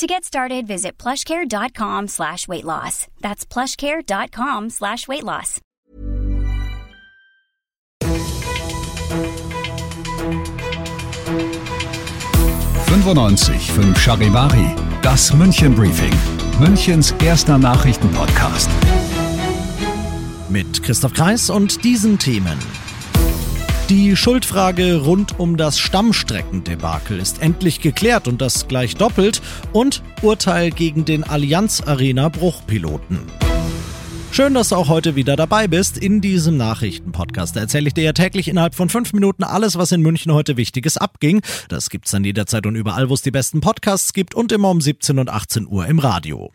To get started, visit plushcare.com slash weight loss. That's plushcare.com slash weight loss. fünf Charivari, das München Briefing, Münchens erster Nachrichtenpodcast. Mit Christoph Kreis und diesen Themen. Die Schuldfrage rund um das Stammstreckendebakel ist endlich geklärt und das gleich doppelt und Urteil gegen den Allianz Arena Bruchpiloten. Schön, dass du auch heute wieder dabei bist in diesem Nachrichtenpodcast. Da erzähle ich dir ja täglich innerhalb von fünf Minuten alles, was in München heute Wichtiges abging. Das gibt's dann jederzeit und überall, wo es die besten Podcasts gibt und immer um 17 und 18 Uhr im Radio.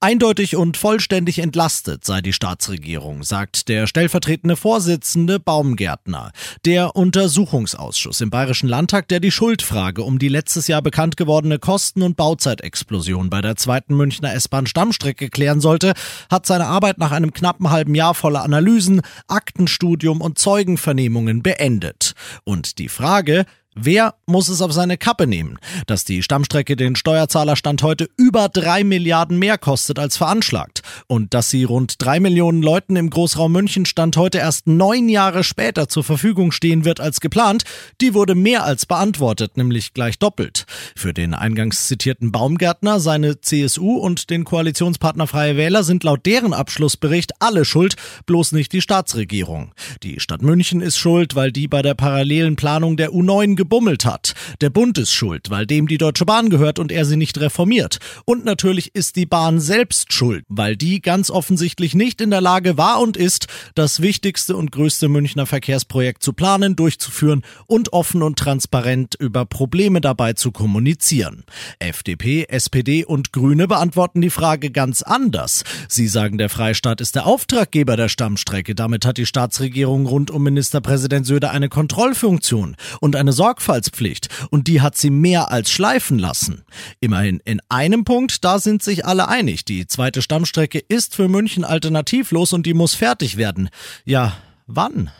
Eindeutig und vollständig entlastet sei die Staatsregierung, sagt der stellvertretende Vorsitzende Baumgärtner. Der Untersuchungsausschuss im Bayerischen Landtag, der die Schuldfrage um die letztes Jahr bekannt gewordene Kosten- und Bauzeitexplosion bei der zweiten Münchner S-Bahn-Stammstrecke klären sollte, hat seine Arbeit nach einem knappen halben Jahr voller Analysen, Aktenstudium und Zeugenvernehmungen beendet. Und die Frage, Wer muss es auf seine Kappe nehmen, dass die Stammstrecke den Steuerzahlerstand heute über drei Milliarden mehr kostet als veranschlagt und dass sie rund drei Millionen Leuten im Großraum München Stand heute erst neun Jahre später zur Verfügung stehen wird als geplant, die wurde mehr als beantwortet, nämlich gleich doppelt. Für den eingangs zitierten Baumgärtner, seine CSU und den Koalitionspartner Freie Wähler sind laut deren Abschlussbericht alle schuld, bloß nicht die Staatsregierung. Die Stadt München ist schuld, weil die bei der parallelen Planung der U9 gebummelt hat. Der Bund ist schuld, weil dem die Deutsche Bahn gehört und er sie nicht reformiert. Und natürlich ist die Bahn selbst schuld, weil die ganz offensichtlich nicht in der Lage war und ist, das wichtigste und größte Münchner Verkehrsprojekt zu planen, durchzuführen und offen und transparent über Probleme dabei zu kommunizieren. FDP, SPD und Grüne beantworten die Frage ganz anders. Sie sagen, der Freistaat ist der Auftraggeber der Stammstrecke. Damit hat die Staatsregierung rund um Ministerpräsident Söder eine Kontrollfunktion und eine Sorge Sorgfaltspflicht und die hat sie mehr als schleifen lassen. Immerhin in einem Punkt, da sind sich alle einig. Die zweite Stammstrecke ist für München alternativlos und die muss fertig werden. Ja, wann?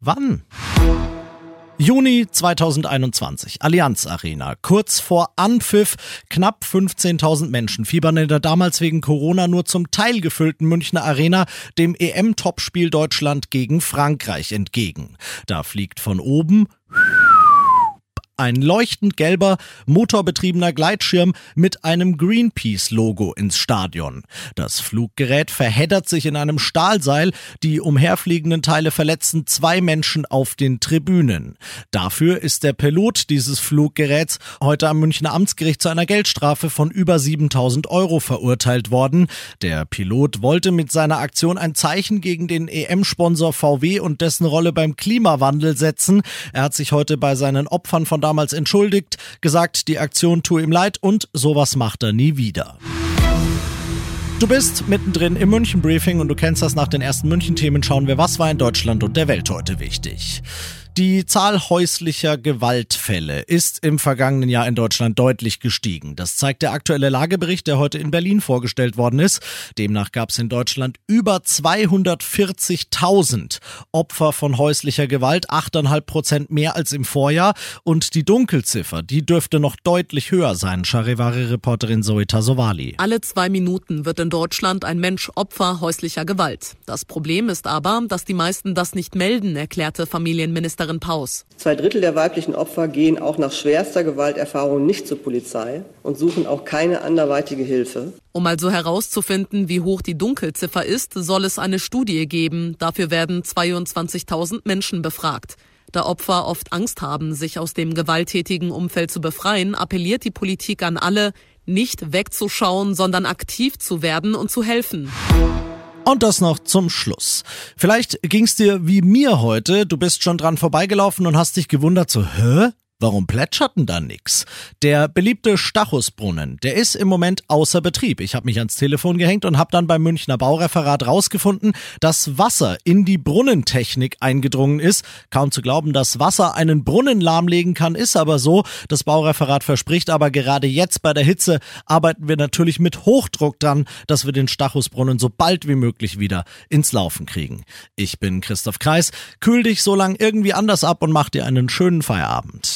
Wann? Juni 2021, Allianz Arena. Kurz vor Anpfiff, knapp 15.000 Menschen fiebern in der damals wegen Corona nur zum Teil gefüllten Münchner Arena dem EM-Topspiel Deutschland gegen Frankreich entgegen. Da fliegt von oben ein leuchtend gelber, motorbetriebener Gleitschirm mit einem Greenpeace-Logo ins Stadion. Das Fluggerät verheddert sich in einem Stahlseil, die umherfliegenden Teile verletzen zwei Menschen auf den Tribünen. Dafür ist der Pilot dieses Fluggeräts heute am Münchner Amtsgericht zu einer Geldstrafe von über 7000 Euro verurteilt worden. Der Pilot wollte mit seiner Aktion ein Zeichen gegen den EM-Sponsor VW und dessen Rolle beim Klimawandel setzen. Er hat sich heute bei seinen Opfern von damals entschuldigt, gesagt, die Aktion tue ihm leid und sowas macht er nie wieder. Du bist mittendrin im München Briefing und du kennst das nach den ersten München Themen. Schauen wir, was war in Deutschland und der Welt heute wichtig. Die Zahl häuslicher Gewaltfälle ist im vergangenen Jahr in Deutschland deutlich gestiegen. Das zeigt der aktuelle Lagebericht, der heute in Berlin vorgestellt worden ist. Demnach gab es in Deutschland über 240.000 Opfer von häuslicher Gewalt, 8,5 Prozent mehr als im Vorjahr. Und die Dunkelziffer, die dürfte noch deutlich höher sein, Charivari-Reporterin Zoe Tasovali. Alle zwei Minuten wird in Deutschland ein Mensch Opfer häuslicher Gewalt. Das Problem ist aber, dass die meisten das nicht melden, erklärte Familienministerin Ministerin Paus. Zwei Drittel der weiblichen Opfer gehen auch nach schwerster Gewalterfahrung nicht zur Polizei und suchen auch keine anderweitige Hilfe. Um also herauszufinden, wie hoch die Dunkelziffer ist, soll es eine Studie geben. Dafür werden 22.000 Menschen befragt. Da Opfer oft Angst haben, sich aus dem gewalttätigen Umfeld zu befreien, appelliert die Politik an alle, nicht wegzuschauen, sondern aktiv zu werden und zu helfen. Und das noch zum Schluss. Vielleicht ging's dir wie mir heute, du bist schon dran vorbeigelaufen und hast dich gewundert so, hä? Warum plätscherten da nix? Der beliebte Stachusbrunnen, der ist im Moment außer Betrieb. Ich habe mich ans Telefon gehängt und habe dann beim Münchner Baureferat rausgefunden, dass Wasser in die Brunnentechnik eingedrungen ist. Kaum zu glauben, dass Wasser einen Brunnen lahmlegen kann, ist aber so. Das Baureferat verspricht aber gerade jetzt bei der Hitze arbeiten wir natürlich mit Hochdruck dran, dass wir den Stachusbrunnen so bald wie möglich wieder ins Laufen kriegen. Ich bin Christoph Kreis. Kühl dich so lang irgendwie anders ab und mach dir einen schönen Feierabend.